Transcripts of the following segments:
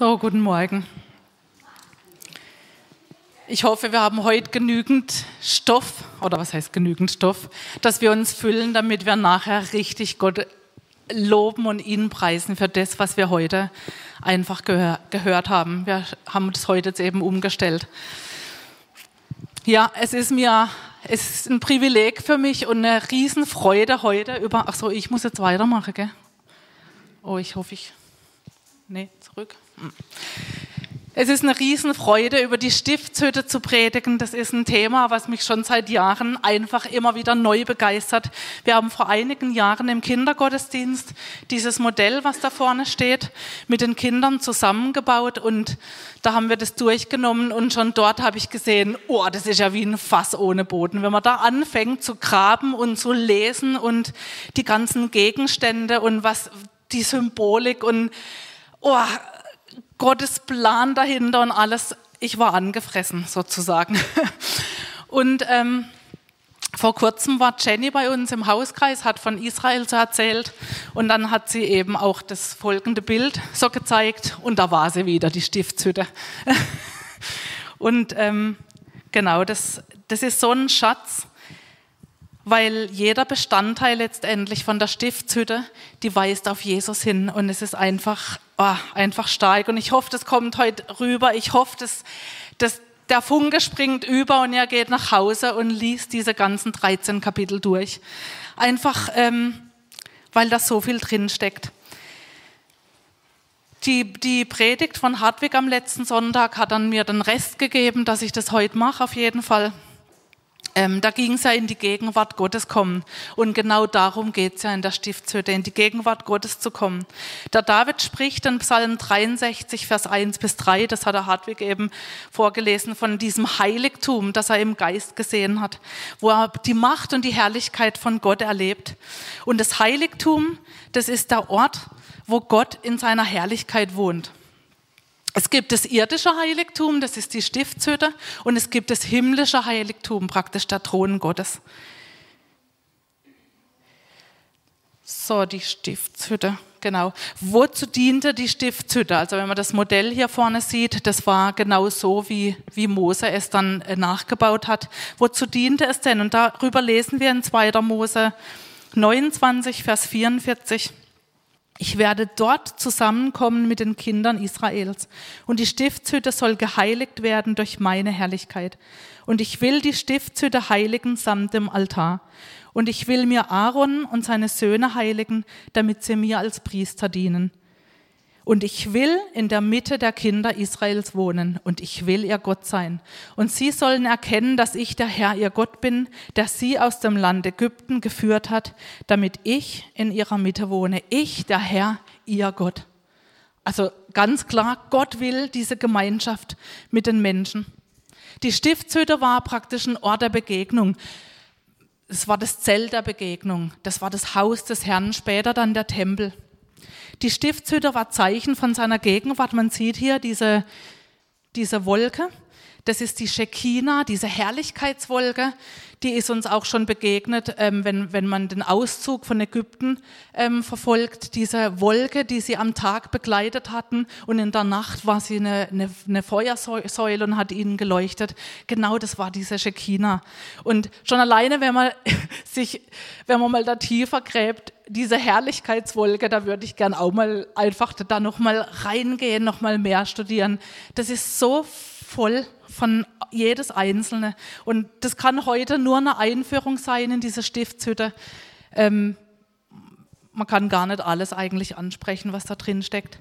So, guten Morgen. Ich hoffe, wir haben heute genügend Stoff, oder was heißt genügend Stoff, dass wir uns füllen, damit wir nachher richtig Gott loben und ihn preisen für das, was wir heute einfach gehör gehört haben. Wir haben uns heute jetzt eben umgestellt. Ja, es ist mir es ist ein Privileg für mich und eine Riesenfreude heute über. Ach so, ich muss jetzt weitermachen, gell? Oh, ich hoffe, ich. Nee, zurück. Es ist eine Riesenfreude, über die Stiftshütte zu predigen. Das ist ein Thema, was mich schon seit Jahren einfach immer wieder neu begeistert. Wir haben vor einigen Jahren im Kindergottesdienst dieses Modell, was da vorne steht, mit den Kindern zusammengebaut und da haben wir das durchgenommen und schon dort habe ich gesehen, oh, das ist ja wie ein Fass ohne Boden. Wenn man da anfängt zu graben und zu lesen und die ganzen Gegenstände und was die Symbolik und oh, Gottes Plan dahinter und alles. Ich war angefressen sozusagen. Und ähm, vor kurzem war Jenny bei uns im Hauskreis, hat von Israel so erzählt und dann hat sie eben auch das folgende Bild so gezeigt und da war sie wieder, die Stiftshütte. und ähm, genau, das, das ist so ein Schatz, weil jeder Bestandteil letztendlich von der Stiftshütte, die weist auf Jesus hin und es ist einfach, oh, einfach stark und ich hoffe, das kommt heute rüber. Ich hoffe, dass, dass der Funke springt über und er geht nach Hause und liest diese ganzen 13 Kapitel durch. Einfach, ähm, weil da so viel drin steckt. Die, die Predigt von Hartwig am letzten Sonntag hat dann mir den Rest gegeben, dass ich das heute mache, auf jeden Fall. Ähm, da ging es ja in die Gegenwart Gottes kommen. Und genau darum geht es ja in der Stiftshütte, in die Gegenwart Gottes zu kommen. Der David spricht in Psalm 63, Vers 1 bis 3, das hat der Hartwig eben vorgelesen, von diesem Heiligtum, das er im Geist gesehen hat, wo er die Macht und die Herrlichkeit von Gott erlebt. Und das Heiligtum, das ist der Ort, wo Gott in seiner Herrlichkeit wohnt. Es gibt das irdische Heiligtum, das ist die Stiftshütte, und es gibt das himmlische Heiligtum, praktisch der Thron Gottes. So, die Stiftshütte, genau. Wozu diente die Stiftshütte? Also wenn man das Modell hier vorne sieht, das war genau so, wie, wie Mose es dann äh, nachgebaut hat. Wozu diente es denn? Und darüber lesen wir in 2. Mose 29, Vers 44. Ich werde dort zusammenkommen mit den Kindern Israels und die Stiftshütte soll geheiligt werden durch meine Herrlichkeit. Und ich will die Stiftshütte heiligen samt dem Altar. Und ich will mir Aaron und seine Söhne heiligen, damit sie mir als Priester dienen. Und ich will in der Mitte der Kinder Israels wohnen und ich will ihr Gott sein. Und sie sollen erkennen, dass ich der Herr ihr Gott bin, der sie aus dem Land Ägypten geführt hat, damit ich in ihrer Mitte wohne. Ich, der Herr, ihr Gott. Also ganz klar, Gott will diese Gemeinschaft mit den Menschen. Die Stiftshütte war praktisch ein Ort der Begegnung. Es war das Zelt der Begegnung. Das war das Haus des Herrn, später dann der Tempel. Die Stiftshütte war Zeichen von seiner Gegenwart. Man sieht hier diese, diese Wolke. Das ist die Shekinah, diese Herrlichkeitswolke, die ist uns auch schon begegnet, ähm, wenn, wenn man den Auszug von Ägypten ähm, verfolgt. Diese Wolke, die sie am Tag begleitet hatten und in der Nacht war sie eine, eine, eine Feuersäule und hat ihnen geleuchtet. Genau das war diese Shekinah. Und schon alleine, wenn man sich, wenn man mal da tiefer gräbt, diese Herrlichkeitswolke, da würde ich gern auch mal einfach da noch mal reingehen, noch mal mehr studieren. Das ist so voll von jedes Einzelne. Und das kann heute nur eine Einführung sein in diese Stiftshütte. Ähm, man kann gar nicht alles eigentlich ansprechen, was da drin steckt.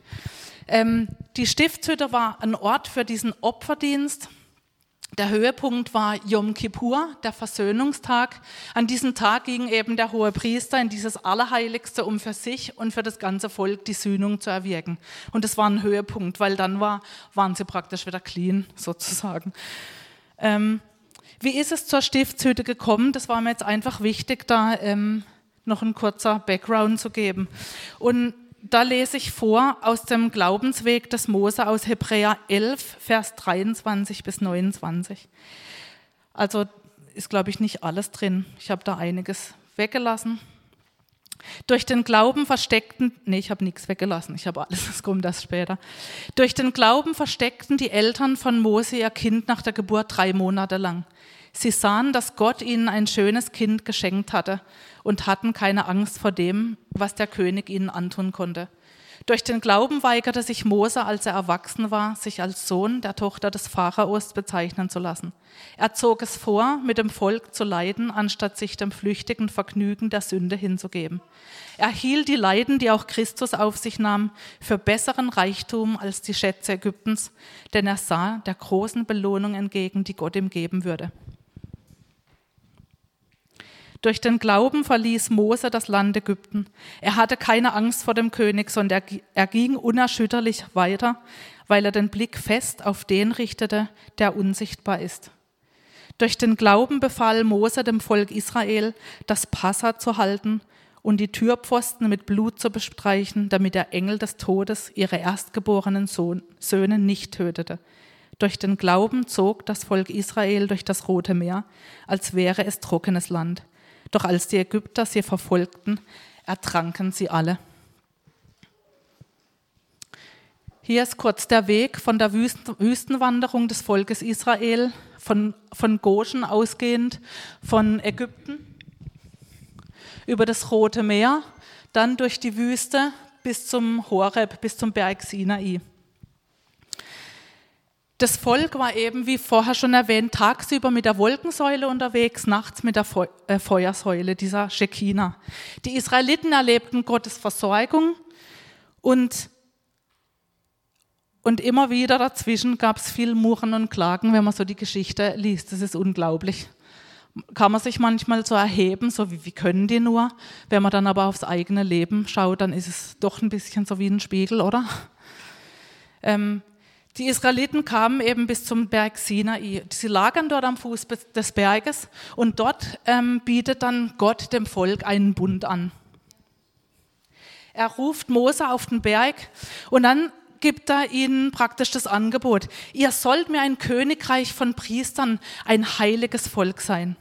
Ähm, die Stiftshütte war ein Ort für diesen Opferdienst. Der Höhepunkt war Yom Kippur, der Versöhnungstag. An diesem Tag ging eben der hohe Priester in dieses Allerheiligste, um für sich und für das ganze Volk die Sühnung zu erwirken. Und das war ein Höhepunkt, weil dann war, waren sie praktisch wieder clean, sozusagen. Ähm, wie ist es zur Stiftshütte gekommen? Das war mir jetzt einfach wichtig, da ähm, noch ein kurzer Background zu geben. Und da lese ich vor aus dem Glaubensweg des Mose aus Hebräer 11, Vers 23 bis 29. Also ist, glaube ich, nicht alles drin. Ich habe da einiges weggelassen. Durch den Glauben versteckten, nee, ich habe nichts weggelassen, ich habe alles, es kommt das später. Durch den Glauben versteckten die Eltern von Mose ihr Kind nach der Geburt drei Monate lang. Sie sahen, dass Gott ihnen ein schönes Kind geschenkt hatte und hatten keine Angst vor dem, was der König ihnen antun konnte. Durch den Glauben weigerte sich Mose, als er erwachsen war, sich als Sohn der Tochter des Pharaos bezeichnen zu lassen. Er zog es vor, mit dem Volk zu leiden, anstatt sich dem flüchtigen Vergnügen der Sünde hinzugeben. Er hielt die Leiden, die auch Christus auf sich nahm, für besseren Reichtum als die Schätze Ägyptens, denn er sah der großen Belohnung entgegen, die Gott ihm geben würde. Durch den Glauben verließ Mose das Land Ägypten. Er hatte keine Angst vor dem König, sondern er ging unerschütterlich weiter, weil er den Blick fest auf den richtete, der unsichtbar ist. Durch den Glauben befahl Mose dem Volk Israel, das Passa zu halten und die Türpfosten mit Blut zu bestreichen, damit der Engel des Todes ihre erstgeborenen Söhne nicht tötete. Durch den Glauben zog das Volk Israel durch das Rote Meer, als wäre es trockenes Land. Doch als die Ägypter sie verfolgten, ertranken sie alle. Hier ist kurz der Weg von der Wüstenwanderung des Volkes Israel, von, von Goshen ausgehend, von Ägypten über das Rote Meer, dann durch die Wüste bis zum Horeb, bis zum Berg Sinai. Das Volk war eben, wie vorher schon erwähnt, tagsüber mit der Wolkensäule unterwegs, nachts mit der äh, Feuersäule, dieser Shekinah. Die Israeliten erlebten Gottes Versorgung und, und immer wieder dazwischen gab es viel Murren und Klagen, wenn man so die Geschichte liest. Das ist unglaublich. Kann man sich manchmal so erheben, so wie, wie können die nur? Wenn man dann aber aufs eigene Leben schaut, dann ist es doch ein bisschen so wie ein Spiegel, oder? Ähm, die Israeliten kamen eben bis zum Berg Sinai. Sie lagern dort am Fuß des Berges und dort ähm, bietet dann Gott dem Volk einen Bund an. Er ruft Mose auf den Berg und dann gibt er ihnen praktisch das Angebot. Ihr sollt mir ein Königreich von Priestern, ein heiliges Volk sein.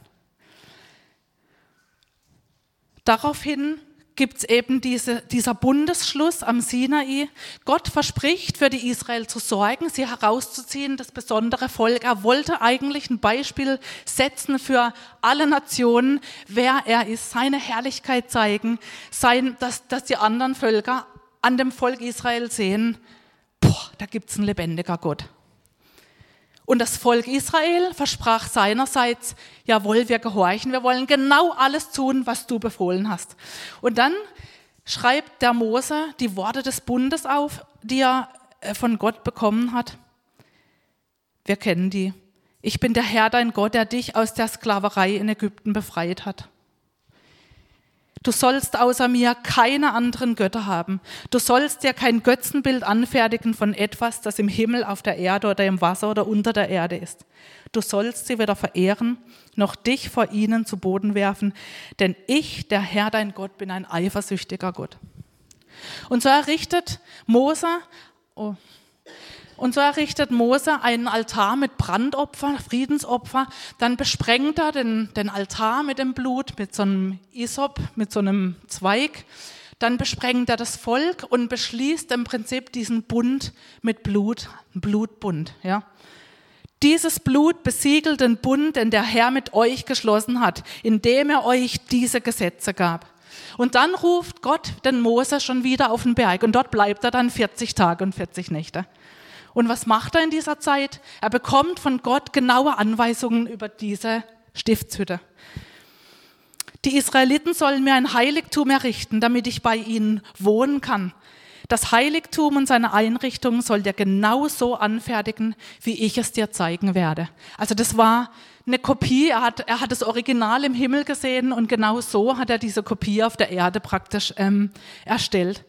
Daraufhin gibt es eben diese, dieser Bundesschluss am Sinai. Gott verspricht, für die Israel zu sorgen, sie herauszuziehen, das besondere Volk. Er wollte eigentlich ein Beispiel setzen für alle Nationen, wer er ist, seine Herrlichkeit zeigen, sein, dass, dass die anderen Völker an dem Volk Israel sehen, boah, da gibt es einen lebendiger Gott. Und das Volk Israel versprach seinerseits, jawohl, wir gehorchen, wir wollen genau alles tun, was du befohlen hast. Und dann schreibt der Mose die Worte des Bundes auf, die er äh, von Gott bekommen hat. Wir kennen die. Ich bin der Herr, dein Gott, der dich aus der Sklaverei in Ägypten befreit hat. Du sollst außer mir keine anderen Götter haben. Du sollst dir kein Götzenbild anfertigen von etwas, das im Himmel, auf der Erde oder im Wasser oder unter der Erde ist. Du sollst sie weder verehren, noch dich vor ihnen zu Boden werfen, denn ich, der Herr dein Gott, bin ein eifersüchtiger Gott. Und so errichtet Mose, oh, und so errichtet Mose einen Altar mit Brandopfer, Friedensopfer. Dann besprengt er den, den Altar mit dem Blut, mit so einem Isop, mit so einem Zweig. Dann besprengt er das Volk und beschließt im Prinzip diesen Bund mit Blut, Blutbund. Ja. Dieses Blut besiegelt den Bund, den der Herr mit euch geschlossen hat, indem er euch diese Gesetze gab. Und dann ruft Gott den Mose schon wieder auf den Berg und dort bleibt er dann 40 Tage und 40 Nächte. Und was macht er in dieser Zeit? Er bekommt von Gott genaue Anweisungen über diese Stiftshütte. Die Israeliten sollen mir ein Heiligtum errichten, damit ich bei ihnen wohnen kann. Das Heiligtum und seine Einrichtung soll dir genau so anfertigen, wie ich es dir zeigen werde. Also das war eine Kopie, er hat, er hat das Original im Himmel gesehen und genau so hat er diese Kopie auf der Erde praktisch ähm, erstellt.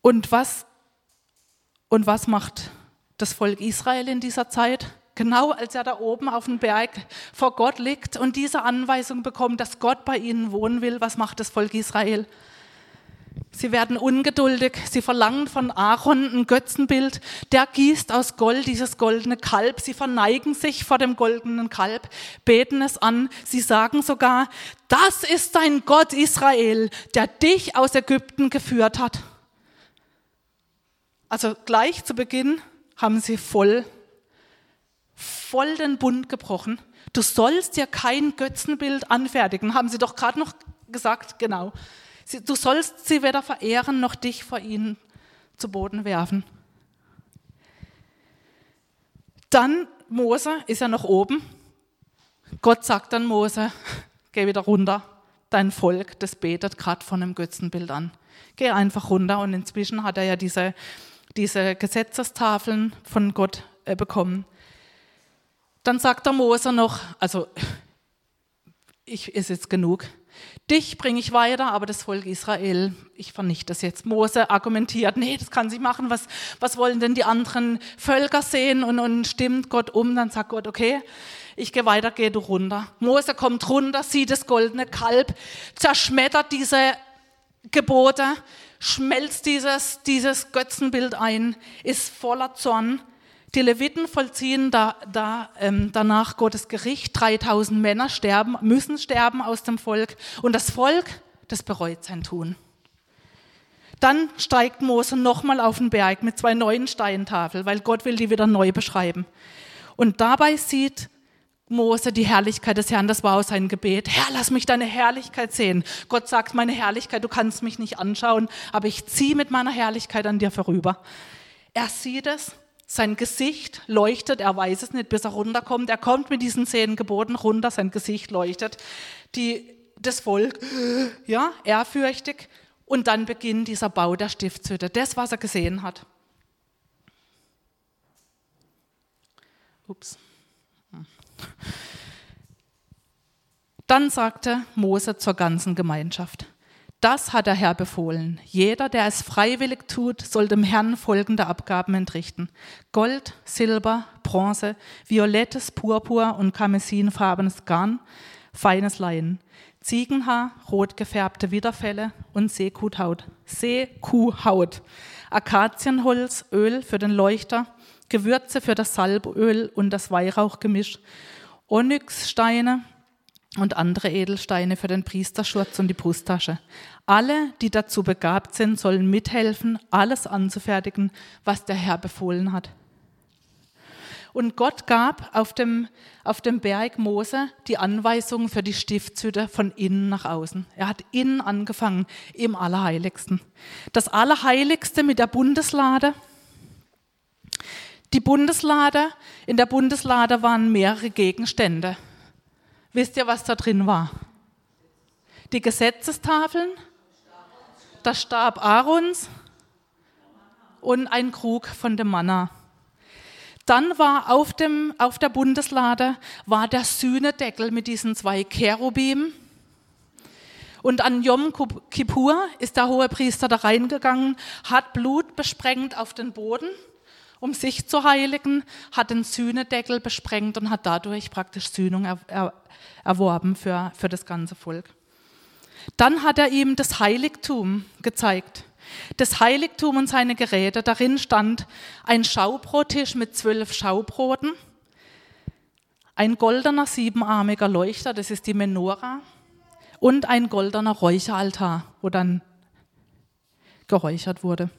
Und was und was macht das Volk Israel in dieser Zeit? Genau als er da oben auf dem Berg vor Gott liegt und diese Anweisung bekommt, dass Gott bei ihnen wohnen will, was macht das Volk Israel? Sie werden ungeduldig, sie verlangen von Aaron ein Götzenbild, der gießt aus Gold dieses goldene Kalb, sie verneigen sich vor dem goldenen Kalb, beten es an, sie sagen sogar, das ist dein Gott Israel, der dich aus Ägypten geführt hat. Also gleich zu Beginn haben sie voll, voll den Bund gebrochen. Du sollst dir kein Götzenbild anfertigen, haben sie doch gerade noch gesagt, genau. Du sollst sie weder verehren noch dich vor ihnen zu Boden werfen. Dann Mose ist ja noch oben. Gott sagt dann Mose, geh wieder runter. Dein Volk, das betet gerade von einem Götzenbild an. Geh einfach runter. Und inzwischen hat er ja diese, diese Gesetzestafeln von Gott äh, bekommen. Dann sagt der Mose noch, also ich ist jetzt genug. Dich bringe ich weiter, aber das Volk Israel, ich vernichte das jetzt. Mose argumentiert, nee, das kann sie machen. Was, was wollen denn die anderen Völker sehen? Und, und stimmt Gott um, dann sagt Gott, okay, ich gehe weiter, geh du runter. Mose kommt runter, sieht das goldene Kalb, zerschmettert diese Gebote, schmelzt dieses, dieses Götzenbild ein, ist voller Zorn die Leviten vollziehen da, da, ähm, danach Gottes Gericht. 3000 Männer sterben, müssen sterben aus dem Volk. Und das Volk, das bereut sein Tun. Dann steigt Mose nochmal auf den Berg mit zwei neuen Steintafeln, weil Gott will die wieder neu beschreiben. Und dabei sieht Mose die Herrlichkeit des Herrn, das war auch sein Gebet. Herr, lass mich deine Herrlichkeit sehen. Gott sagt, meine Herrlichkeit, du kannst mich nicht anschauen, aber ich ziehe mit meiner Herrlichkeit an dir vorüber. Er sieht es sein Gesicht leuchtet, er weiß es nicht, bis er runterkommt. Er kommt mit diesen zehn Geboten runter, sein Gesicht leuchtet. Die, das Volk, ja, ehrfürchtig. Und dann beginnt dieser Bau der Stiftshütte, das, was er gesehen hat. Ups. Dann sagte Mose zur ganzen Gemeinschaft, das hat der Herr befohlen. Jeder, der es freiwillig tut, soll dem Herrn folgende Abgaben entrichten. Gold, Silber, Bronze, violettes Purpur und karmesinfarbenes Garn, feines Leinen, Ziegenhaar, rot gefärbte Widerfelle und Seekuhhaut. Seekuhhaut. Akazienholz, Öl für den Leuchter, Gewürze für das Salböl und das Weihrauchgemisch, Onyxsteine, und andere Edelsteine für den Priesterschurz und die Brusttasche. Alle, die dazu begabt sind, sollen mithelfen, alles anzufertigen, was der Herr befohlen hat. Und Gott gab auf dem, auf dem Berg Mose die Anweisungen für die Stiftshütte von innen nach außen. Er hat innen angefangen, im Allerheiligsten. Das Allerheiligste mit der Bundeslade. Die Bundeslade, in der Bundeslade waren mehrere Gegenstände. Wisst ihr, was da drin war? Die Gesetzestafeln, der Stab Aarons und ein Krug von dem Manna. Dann war auf, dem, auf der Bundeslade war der Sühnedeckel mit diesen zwei Cherubim. Und an Yom Kippur ist der hohe Priester da reingegangen, hat Blut besprengt auf den Boden um sich zu heiligen, hat den Sühnedeckel besprengt und hat dadurch praktisch Sühnung er, er, erworben für, für das ganze Volk. Dann hat er ihm das Heiligtum gezeigt. Das Heiligtum und seine Geräte. Darin stand ein Schaubrottisch mit zwölf Schaubroten, ein goldener siebenarmiger Leuchter, das ist die Menora, und ein goldener Räucheraltar, wo dann geräuchert wurde.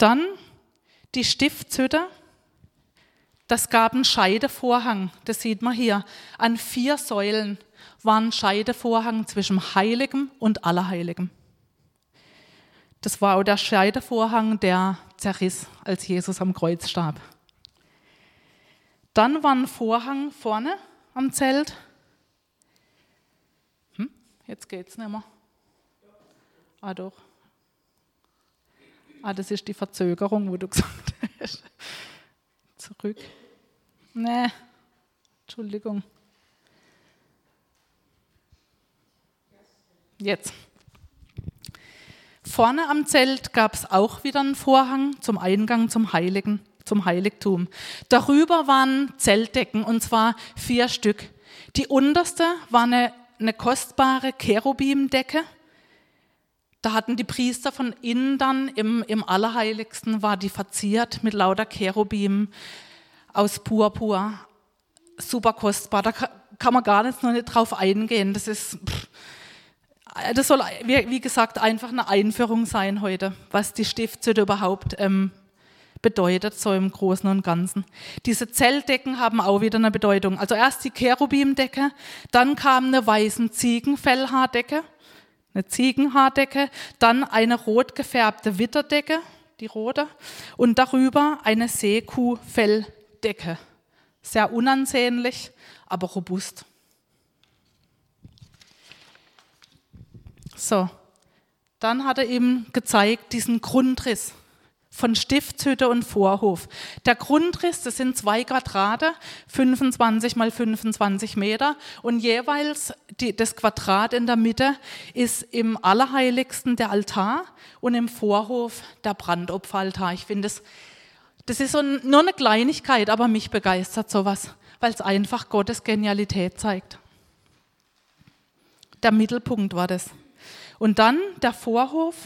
Dann die Stiftshütte. Das gab einen Scheidevorhang, das sieht man hier. An vier Säulen war ein Scheidevorhang zwischen Heiligem und Allerheiligem. Das war auch der Scheidevorhang, der zerriss, als Jesus am Kreuz starb. Dann war ein Vorhang vorne am Zelt. Hm, jetzt geht's nicht mehr. Ah, doch. Ah, das ist die Verzögerung, wo du gesagt hast. Zurück. Nee, Entschuldigung. Jetzt. Vorne am Zelt gab es auch wieder einen Vorhang zum Eingang zum Heiligen, zum Heiligtum. Darüber waren Zeltdecken und zwar vier Stück. Die unterste war eine, eine kostbare Cherubimdecke Da hatten die Priester von innen dann im, im Allerheiligsten, war die verziert mit lauter Cherubim aus Purpur. Super kostbar. Da kann man gar nicht, noch nicht drauf eingehen. Das ist, das soll, wie gesagt, einfach eine Einführung sein heute, was die Stiftshütte überhaupt ähm, bedeutet, so im Großen und Ganzen. Diese Zelldecken haben auch wieder eine Bedeutung. Also erst die Cherubimdecke, dann kam eine weißen Ziegenfellhaardecke, eine Ziegenhaardecke, dann eine rot gefärbte Witterdecke, die rote, und darüber eine Seekuhfelldecke. Sehr unansehnlich, aber robust. So, dann hat er ihm gezeigt diesen Grundriss von Stiftshütte und Vorhof. Der Grundriss, das sind zwei Quadrate, 25 mal 25 Meter und jeweils die, das Quadrat in der Mitte ist im Allerheiligsten der Altar und im Vorhof der Brandopferaltar. Ich finde, das, das ist so nur eine Kleinigkeit, aber mich begeistert sowas, weil es einfach Gottes Genialität zeigt. Der Mittelpunkt war das. Und dann der Vorhof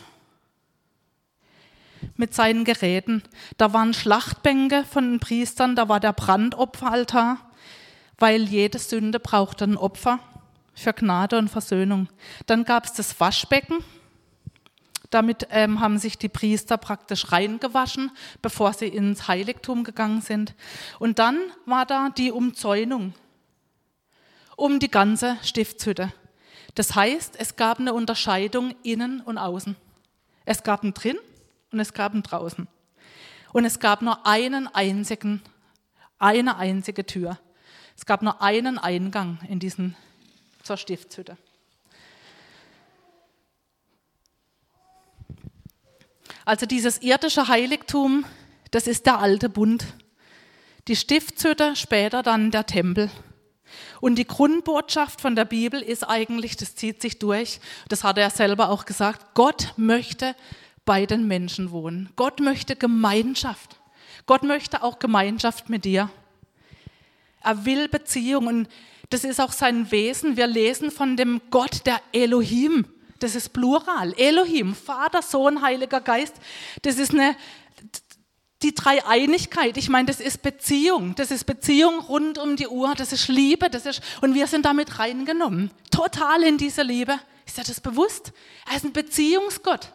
mit seinen Geräten. Da waren Schlachtbänke von den Priestern, da war der Brandopferaltar, weil jede Sünde brauchte ein Opfer für Gnade und Versöhnung. Dann gab es das Waschbecken. Damit ähm, haben sich die Priester praktisch reingewaschen, bevor sie ins Heiligtum gegangen sind. Und dann war da die Umzäunung um die ganze Stiftshütte. Das heißt, es gab eine Unterscheidung innen und außen. Es gab einen drin und es gab einen draußen. Und es gab nur einen einzigen, eine einzige Tür. Es gab nur einen Eingang in diesen, zur Stiftshütte. Also dieses irdische Heiligtum, das ist der alte Bund. Die Stiftshütte, später dann der Tempel. Und die Grundbotschaft von der Bibel ist eigentlich, das zieht sich durch, das hat er selber auch gesagt, Gott möchte bei den Menschen wohnen. Gott möchte Gemeinschaft. Gott möchte auch Gemeinschaft mit dir. Er will Beziehung und das ist auch sein Wesen. Wir lesen von dem Gott der Elohim. Das ist Plural. Elohim, Vater, Sohn, Heiliger Geist. Das ist eine, die Dreieinigkeit. Ich meine, das ist Beziehung. Das ist Beziehung rund um die Uhr. Das ist Liebe. Das ist, und wir sind damit reingenommen. Total in diese Liebe. Ist dir das bewusst? Er ist ein Beziehungsgott.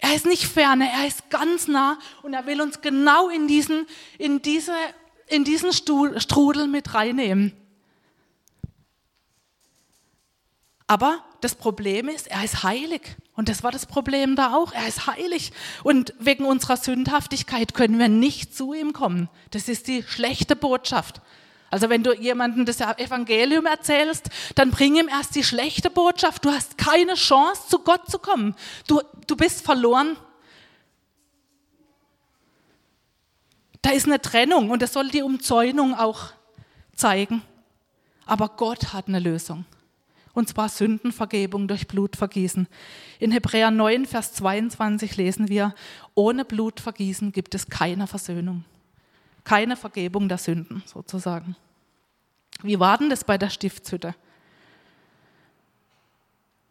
Er ist nicht ferne, er ist ganz nah und er will uns genau in diesen, in diese, in diesen Strudel mit reinnehmen. Aber das Problem ist, er ist heilig. Und das war das Problem da auch. Er ist heilig. Und wegen unserer Sündhaftigkeit können wir nicht zu ihm kommen. Das ist die schlechte Botschaft. Also wenn du jemandem das Evangelium erzählst, dann bring ihm erst die schlechte Botschaft. Du hast keine Chance, zu Gott zu kommen. Du, du bist verloren. Da ist eine Trennung und das soll die Umzäunung auch zeigen. Aber Gott hat eine Lösung. Und zwar Sündenvergebung durch Blutvergießen. In Hebräer 9, Vers 22 lesen wir, ohne Blutvergießen gibt es keine Versöhnung keine Vergebung der Sünden sozusagen. Wie war denn das bei der Stiftshütte?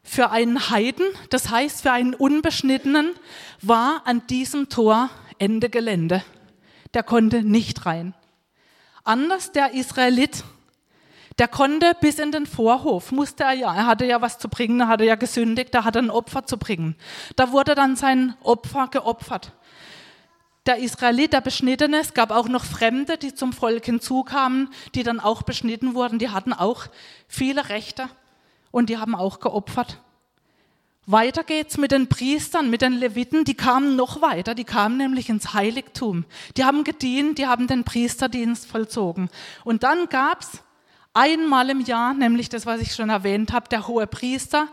Für einen Heiden, das heißt für einen Unbeschnittenen, war an diesem Tor Ende Gelände. Der konnte nicht rein. Anders der Israelit, der konnte bis in den Vorhof, musste er ja, er hatte ja was zu bringen, er hatte ja gesündigt, er hatte ein Opfer zu bringen. Da wurde dann sein Opfer geopfert der Israelit, der Beschnittene. Es gab auch noch Fremde, die zum Volk hinzukamen, die dann auch beschnitten wurden. Die hatten auch viele Rechte und die haben auch geopfert. Weiter geht's mit den Priestern, mit den Leviten, die kamen noch weiter, die kamen nämlich ins Heiligtum. Die haben gedient, die haben den Priesterdienst vollzogen. Und dann gab's einmal im Jahr, nämlich das, was ich schon erwähnt habe, der hohe Priester,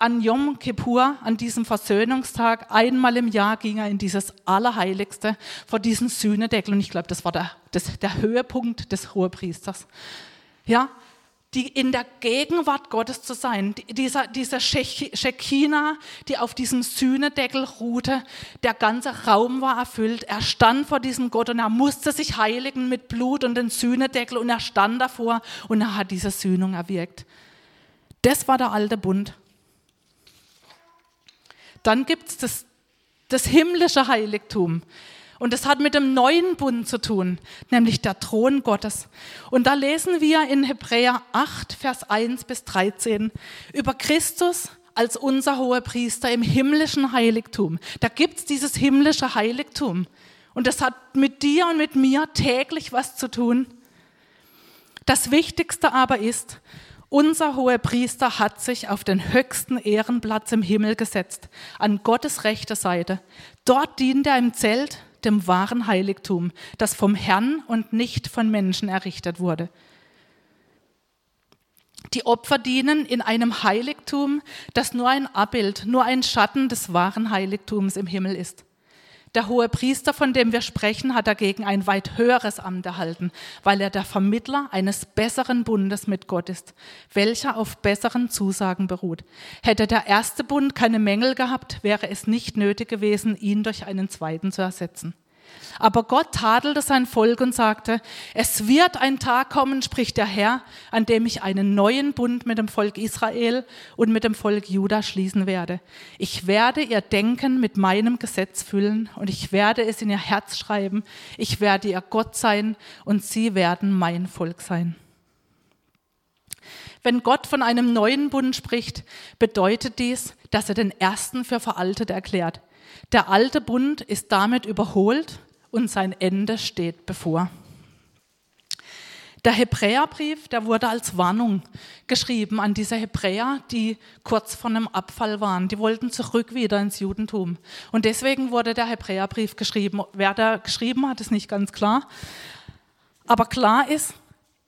an Yom Kippur, an diesem Versöhnungstag, einmal im Jahr ging er in dieses Allerheiligste vor diesen Sühnedeckel. Und ich glaube, das war der, das, der Höhepunkt des Hohepriesters. Ja, die in der Gegenwart Gottes zu sein, dieser, dieser Shekinah, die auf diesem Sühnedeckel ruhte, der ganze Raum war erfüllt. Er stand vor diesem Gott und er musste sich heiligen mit Blut und den Sühnedeckel und er stand davor und er hat diese Sühnung erwirkt. Das war der alte Bund. Dann gibt es das, das himmlische Heiligtum. Und das hat mit dem neuen Bund zu tun, nämlich der Thron Gottes. Und da lesen wir in Hebräer 8, Vers 1 bis 13 über Christus als unser hoher Priester im himmlischen Heiligtum. Da gibt es dieses himmlische Heiligtum. Und das hat mit dir und mit mir täglich was zu tun. Das Wichtigste aber ist, unser hoher Priester hat sich auf den höchsten Ehrenplatz im Himmel gesetzt, an Gottes rechter Seite. Dort dient er im Zelt, dem wahren Heiligtum, das vom Herrn und nicht von Menschen errichtet wurde. Die Opfer dienen in einem Heiligtum, das nur ein Abbild, nur ein Schatten des wahren Heiligtums im Himmel ist. Der hohe Priester, von dem wir sprechen, hat dagegen ein weit höheres Amt erhalten, weil er der Vermittler eines besseren Bundes mit Gott ist, welcher auf besseren Zusagen beruht. Hätte der erste Bund keine Mängel gehabt, wäre es nicht nötig gewesen, ihn durch einen zweiten zu ersetzen. Aber Gott tadelte sein Volk und sagte, es wird ein Tag kommen, spricht der Herr, an dem ich einen neuen Bund mit dem Volk Israel und mit dem Volk Juda schließen werde. Ich werde ihr Denken mit meinem Gesetz füllen und ich werde es in ihr Herz schreiben. Ich werde ihr Gott sein und sie werden mein Volk sein. Wenn Gott von einem neuen Bund spricht, bedeutet dies, dass er den ersten für veraltet erklärt. Der alte Bund ist damit überholt und sein Ende steht bevor. Der Hebräerbrief, der wurde als Warnung geschrieben an diese Hebräer, die kurz vor einem Abfall waren. Die wollten zurück wieder ins Judentum. Und deswegen wurde der Hebräerbrief geschrieben. Wer da geschrieben hat, ist nicht ganz klar. Aber klar ist,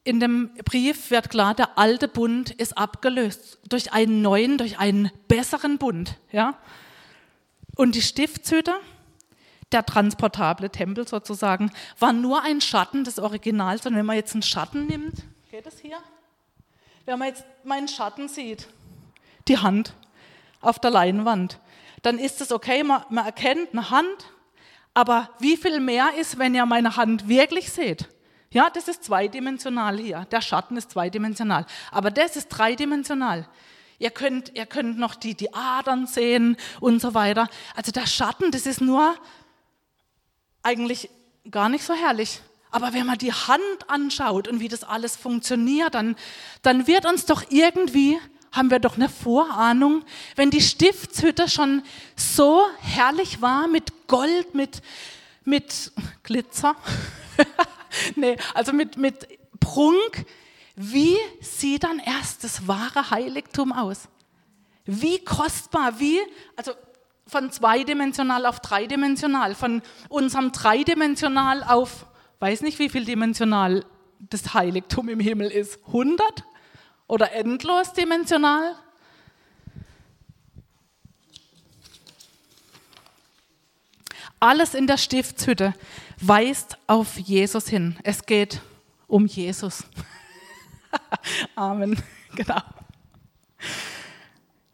in dem Brief wird klar, der alte Bund ist abgelöst durch einen neuen, durch einen besseren Bund. Ja? Und die Stiftshütte, der transportable Tempel sozusagen, war nur ein Schatten des Originals. Und wenn man jetzt einen Schatten nimmt, geht es hier? Wenn man jetzt meinen Schatten sieht, die Hand auf der Leinwand, dann ist es okay, man, man erkennt eine Hand, aber wie viel mehr ist, wenn ihr meine Hand wirklich seht? Ja, das ist zweidimensional hier. Der Schatten ist zweidimensional. Aber das ist dreidimensional. Ihr könnt, ihr könnt noch die, die Adern sehen und so weiter. Also der Schatten, das ist nur eigentlich gar nicht so herrlich. Aber wenn man die Hand anschaut und wie das alles funktioniert, dann, dann wird uns doch irgendwie, haben wir doch eine Vorahnung, wenn die Stiftshütte schon so herrlich war mit Gold, mit, mit Glitzer, nee, also mit, mit Prunk, wie sieht dann erst das wahre Heiligtum aus? Wie kostbar, wie, also von zweidimensional auf dreidimensional, von unserem dreidimensional auf, weiß nicht wie viel dimensional das Heiligtum im Himmel ist, 100 oder endlos dimensional? Alles in der Stiftshütte weist auf Jesus hin. Es geht um Jesus. Amen. Genau.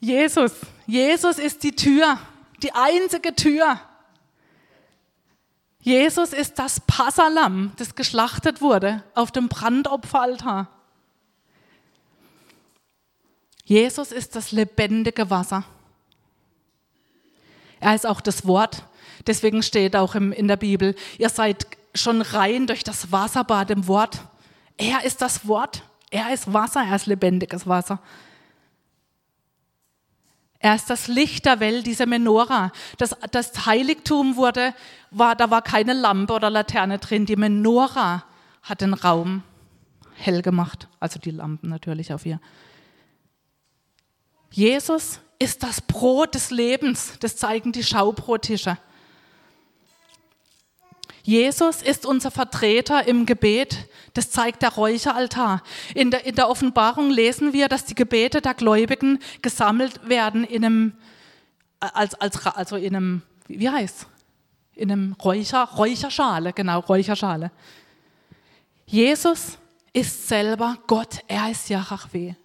Jesus. Jesus ist die Tür, die einzige Tür. Jesus ist das Passalam, das geschlachtet wurde auf dem Brandopferaltar. Jesus ist das lebendige Wasser. Er ist auch das Wort. Deswegen steht auch in der Bibel, ihr seid schon rein durch das Wasserbad im Wort. Er ist das Wort. Er ist Wasser, er ist lebendiges Wasser. Er ist das Licht der Welt, diese Menora. Das, das Heiligtum wurde, war, da war keine Lampe oder Laterne drin. Die Menora hat den Raum hell gemacht. Also die Lampen natürlich auf ihr. Jesus ist das Brot des Lebens. Das zeigen die Schaubrotische. Jesus ist unser Vertreter im Gebet. Das zeigt der Räucheraltar. In der, in der Offenbarung lesen wir, dass die Gebete der Gläubigen gesammelt werden in einem, als, als, also in einem, wie heißt In einem Räucher, Räucherschale, genau, Räucherschale. Jesus ist selber Gott, er ist Yahweh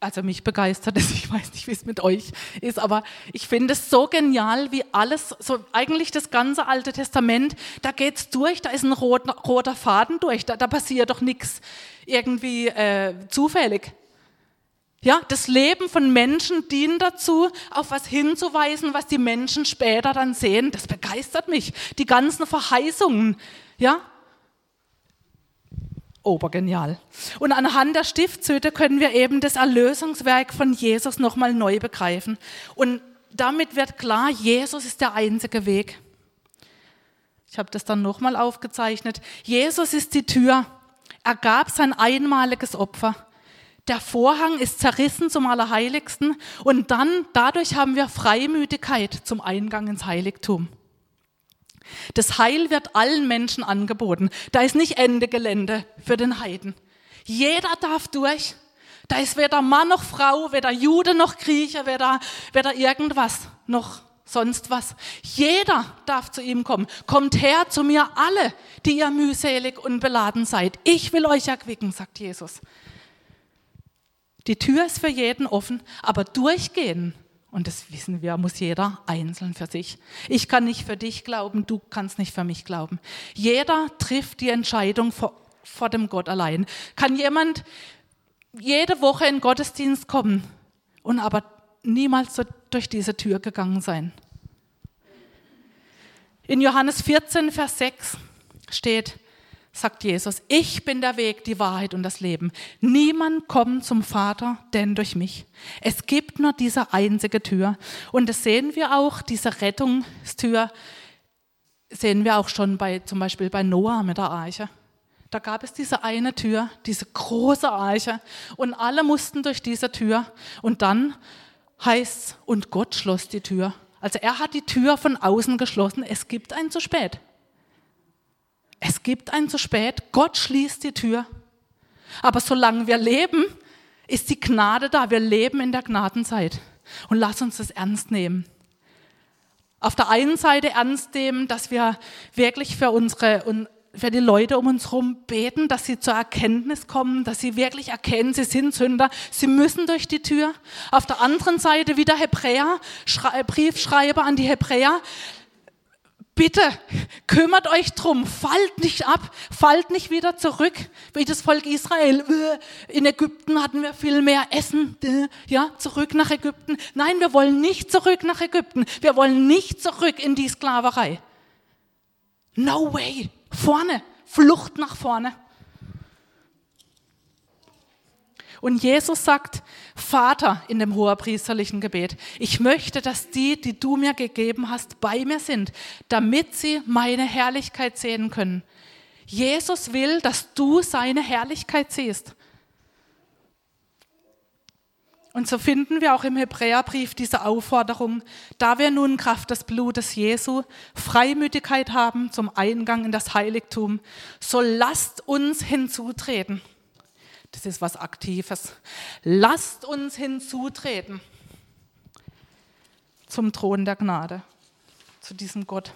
also mich begeistert es, ich weiß nicht, wie es mit euch ist, aber ich finde es so genial, wie alles, so eigentlich das ganze Alte Testament, da geht es durch, da ist ein roter, roter Faden durch, da, da passiert doch nichts irgendwie äh, zufällig. Ja, das Leben von Menschen dient dazu, auf was hinzuweisen, was die Menschen später dann sehen. Das begeistert mich. Die ganzen Verheißungen, ja, obergenial. Und anhand der Stiftshütte können wir eben das Erlösungswerk von Jesus nochmal neu begreifen. Und damit wird klar, Jesus ist der einzige Weg. Ich habe das dann nochmal aufgezeichnet. Jesus ist die Tür. Er gab sein einmaliges Opfer. Der Vorhang ist zerrissen zum Allerheiligsten und dann dadurch haben wir Freimütigkeit zum Eingang ins Heiligtum. Das Heil wird allen Menschen angeboten. Da ist nicht Ende Gelände für den Heiden. Jeder darf durch. Da ist weder Mann noch Frau, weder Jude noch Grieche, weder, weder irgendwas noch sonst was. Jeder darf zu ihm kommen. Kommt her zu mir alle, die ihr mühselig und beladen seid. Ich will euch erquicken, sagt Jesus. Die Tür ist für jeden offen, aber durchgehen, und das wissen wir, muss jeder einzeln für sich. Ich kann nicht für dich glauben, du kannst nicht für mich glauben. Jeder trifft die Entscheidung vor, vor dem Gott allein. Kann jemand jede Woche in Gottesdienst kommen und aber niemals so durch diese Tür gegangen sein? In Johannes 14, Vers 6 steht, sagt Jesus, ich bin der Weg, die Wahrheit und das Leben. Niemand kommt zum Vater, denn durch mich. Es gibt nur diese einzige Tür. Und das sehen wir auch, diese Rettungstür sehen wir auch schon bei, zum Beispiel bei Noah mit der Arche. Da gab es diese eine Tür, diese große Arche und alle mussten durch diese Tür. Und dann heißt es, und Gott schloss die Tür. Also er hat die Tür von außen geschlossen. Es gibt ein zu spät. Es gibt ein zu spät, Gott schließt die Tür. Aber solange wir leben, ist die Gnade da. Wir leben in der Gnadenzeit. Und lass uns das ernst nehmen. Auf der einen Seite ernst nehmen, dass wir wirklich für unsere, für die Leute um uns herum beten, dass sie zur Erkenntnis kommen, dass sie wirklich erkennen, sie sind Sünder, sie müssen durch die Tür. Auf der anderen Seite wieder Hebräer, Briefschreiber an die Hebräer, bitte kümmert euch drum, fallt nicht ab, fallt nicht wieder zurück, wie das Volk Israel. Äh, in Ägypten hatten wir viel mehr Essen, äh, ja, zurück nach Ägypten. Nein, wir wollen nicht zurück nach Ägypten. Wir wollen nicht zurück in die Sklaverei. No way. Vorne, Flucht nach vorne. Und Jesus sagt, Vater in dem hoherpriesterlichen Gebet, ich möchte, dass die, die du mir gegeben hast, bei mir sind, damit sie meine Herrlichkeit sehen können. Jesus will, dass du seine Herrlichkeit siehst. Und so finden wir auch im Hebräerbrief diese Aufforderung, da wir nun Kraft des Blutes Jesu Freimütigkeit haben zum Eingang in das Heiligtum, so lasst uns hinzutreten. Das ist was Aktives. Lasst uns hinzutreten zum Thron der Gnade, zu diesem Gott.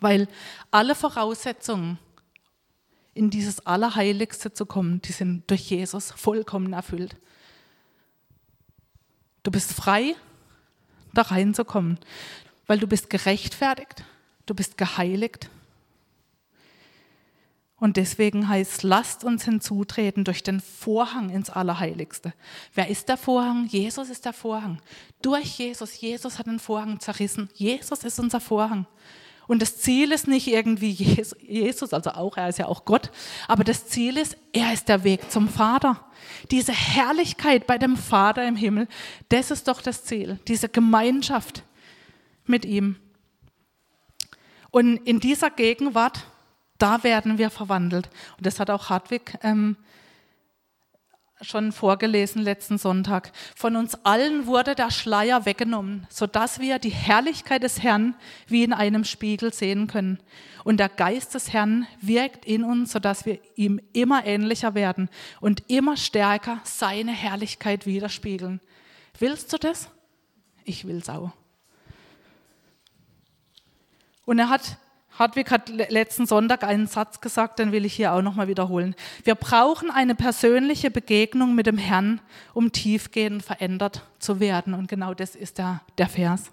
Weil alle Voraussetzungen, in dieses Allerheiligste zu kommen, die sind durch Jesus vollkommen erfüllt. Du bist frei, da reinzukommen, weil du bist gerechtfertigt, du bist geheiligt, und deswegen heißt, lasst uns hinzutreten durch den Vorhang ins Allerheiligste. Wer ist der Vorhang? Jesus ist der Vorhang. Durch Jesus. Jesus hat den Vorhang zerrissen. Jesus ist unser Vorhang. Und das Ziel ist nicht irgendwie Jesus, also auch, er ist ja auch Gott, aber das Ziel ist, er ist der Weg zum Vater. Diese Herrlichkeit bei dem Vater im Himmel, das ist doch das Ziel, diese Gemeinschaft mit ihm. Und in dieser Gegenwart da werden wir verwandelt. Und das hat auch Hartwig ähm, schon vorgelesen letzten Sonntag. Von uns allen wurde der Schleier weggenommen, sodass wir die Herrlichkeit des Herrn wie in einem Spiegel sehen können. Und der Geist des Herrn wirkt in uns, sodass wir ihm immer ähnlicher werden und immer stärker seine Herrlichkeit widerspiegeln. Willst du das? Ich will's auch. Und er hat Hartwig hat letzten Sonntag einen Satz gesagt, den will ich hier auch nochmal wiederholen. Wir brauchen eine persönliche Begegnung mit dem Herrn, um tiefgehend verändert zu werden. Und genau das ist der, der Vers.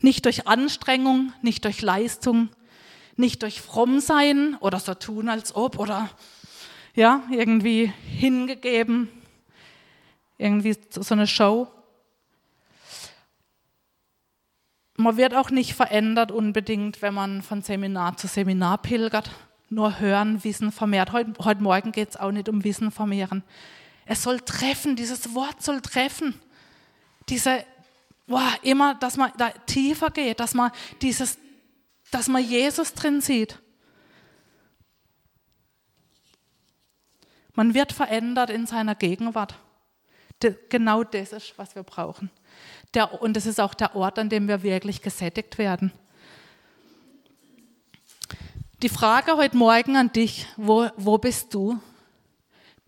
Nicht durch Anstrengung, nicht durch Leistung, nicht durch Frommsein oder so tun, als ob oder ja, irgendwie hingegeben. irgendwie so eine Show. Man wird auch nicht verändert unbedingt, wenn man von Seminar zu Seminar pilgert. Nur hören, Wissen vermehrt. Heute, heute Morgen geht es auch nicht um Wissen vermehren. Es soll treffen, dieses Wort soll treffen. Diese, boah, immer, dass man da tiefer geht, dass man dieses, dass man Jesus drin sieht. Man wird verändert in seiner Gegenwart. Genau das ist, was wir brauchen. Der, und das ist auch der Ort, an dem wir wirklich gesättigt werden. Die Frage heute Morgen an dich, wo, wo bist du?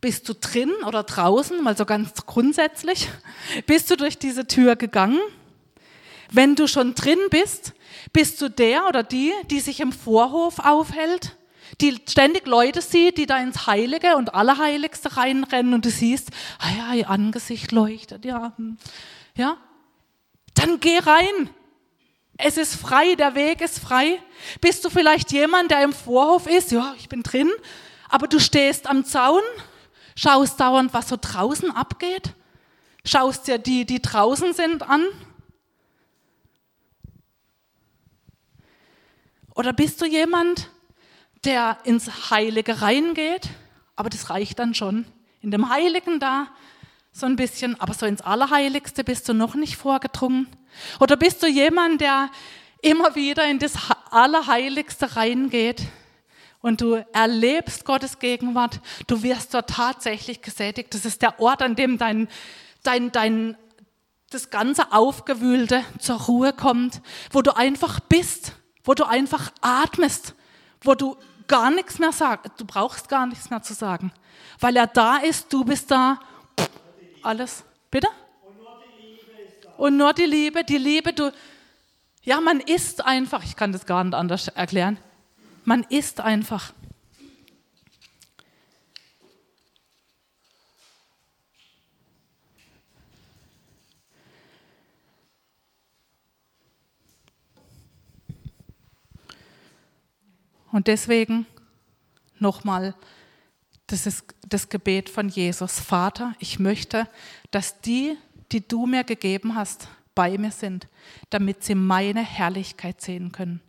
Bist du drin oder draußen, mal so ganz grundsätzlich? Bist du durch diese Tür gegangen? Wenn du schon drin bist, bist du der oder die, die sich im Vorhof aufhält, die ständig Leute sieht, die da ins Heilige und Allerheiligste reinrennen und du siehst, ah ja, ihr Angesicht leuchtet, ja, hm. ja, dann geh rein. Es ist frei, der Weg ist frei. Bist du vielleicht jemand, der im Vorhof ist? Ja, ich bin drin, aber du stehst am Zaun, schaust dauernd, was so draußen abgeht, schaust dir die, die draußen sind, an. Oder bist du jemand, der ins Heilige reingeht, aber das reicht dann schon. In dem Heiligen da so ein bisschen, aber so ins Allerheiligste bist du noch nicht vorgedrungen. Oder bist du jemand, der immer wieder in das Allerheiligste reingeht und du erlebst Gottes Gegenwart, du wirst dort tatsächlich gesättigt. Das ist der Ort, an dem dein, dein, dein, das ganze Aufgewühlte zur Ruhe kommt, wo du einfach bist, wo du einfach atmest, wo du gar nichts mehr sagst. Du brauchst gar nichts mehr zu sagen, weil er da ist, du bist da, alles. Bitte? Und nur die Liebe, die Liebe, du, ja, man ist einfach, ich kann das gar nicht anders erklären, man ist einfach. Und deswegen nochmal, das ist das Gebet von Jesus. Vater, ich möchte, dass die, die du mir gegeben hast, bei mir sind, damit sie meine Herrlichkeit sehen können.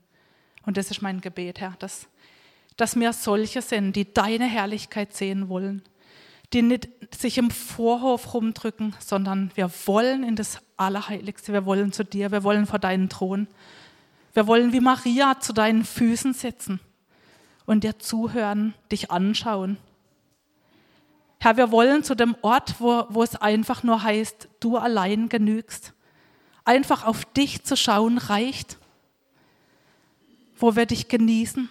Und das ist mein Gebet, Herr, dass, dass wir solche sind, die deine Herrlichkeit sehen wollen, die nicht sich im Vorhof rumdrücken, sondern wir wollen in das Allerheiligste, wir wollen zu dir, wir wollen vor deinen Thron. Wir wollen wie Maria zu deinen Füßen sitzen und dir zuhören, dich anschauen. Herr, wir wollen zu dem Ort, wo, wo es einfach nur heißt, du allein genügst. Einfach auf dich zu schauen reicht, wo wir dich genießen.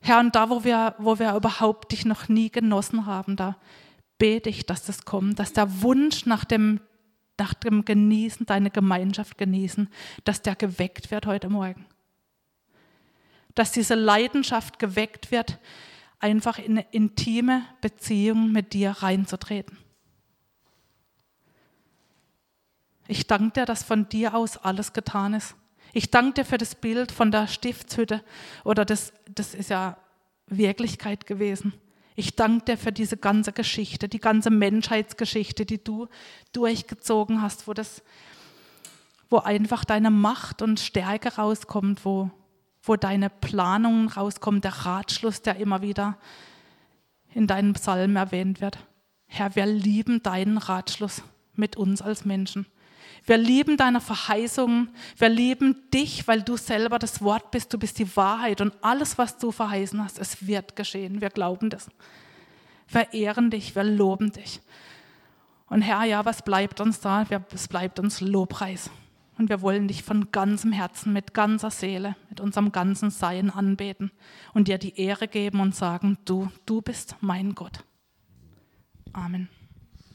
Herr, und da, wo wir, wo wir überhaupt dich noch nie genossen haben, da bete ich, dass das kommt, dass der Wunsch nach dem, nach dem Genießen, deine Gemeinschaft genießen, dass der geweckt wird heute Morgen dass diese Leidenschaft geweckt wird, einfach in eine intime Beziehung mit dir reinzutreten. Ich danke dir, dass von dir aus alles getan ist. Ich danke dir für das Bild von der Stiftshütte oder das, das ist ja Wirklichkeit gewesen. Ich danke dir für diese ganze Geschichte, die ganze Menschheitsgeschichte, die du durchgezogen hast, wo, das, wo einfach deine Macht und Stärke rauskommt, wo, wo deine Planungen rauskommen, der Ratschluss, der immer wieder in deinen Psalmen erwähnt wird. Herr, wir lieben deinen Ratschluss mit uns als Menschen. Wir lieben deine Verheißungen. Wir lieben dich, weil du selber das Wort bist. Du bist die Wahrheit und alles, was du verheißen hast, es wird geschehen. Wir glauben das. Wir ehren dich, wir loben dich. Und Herr, ja, was bleibt uns da? Es bleibt uns Lobpreis. Und wir wollen dich von ganzem Herzen, mit ganzer Seele, mit unserem ganzen Sein anbeten und dir die Ehre geben und sagen, du, du bist mein Gott. Amen.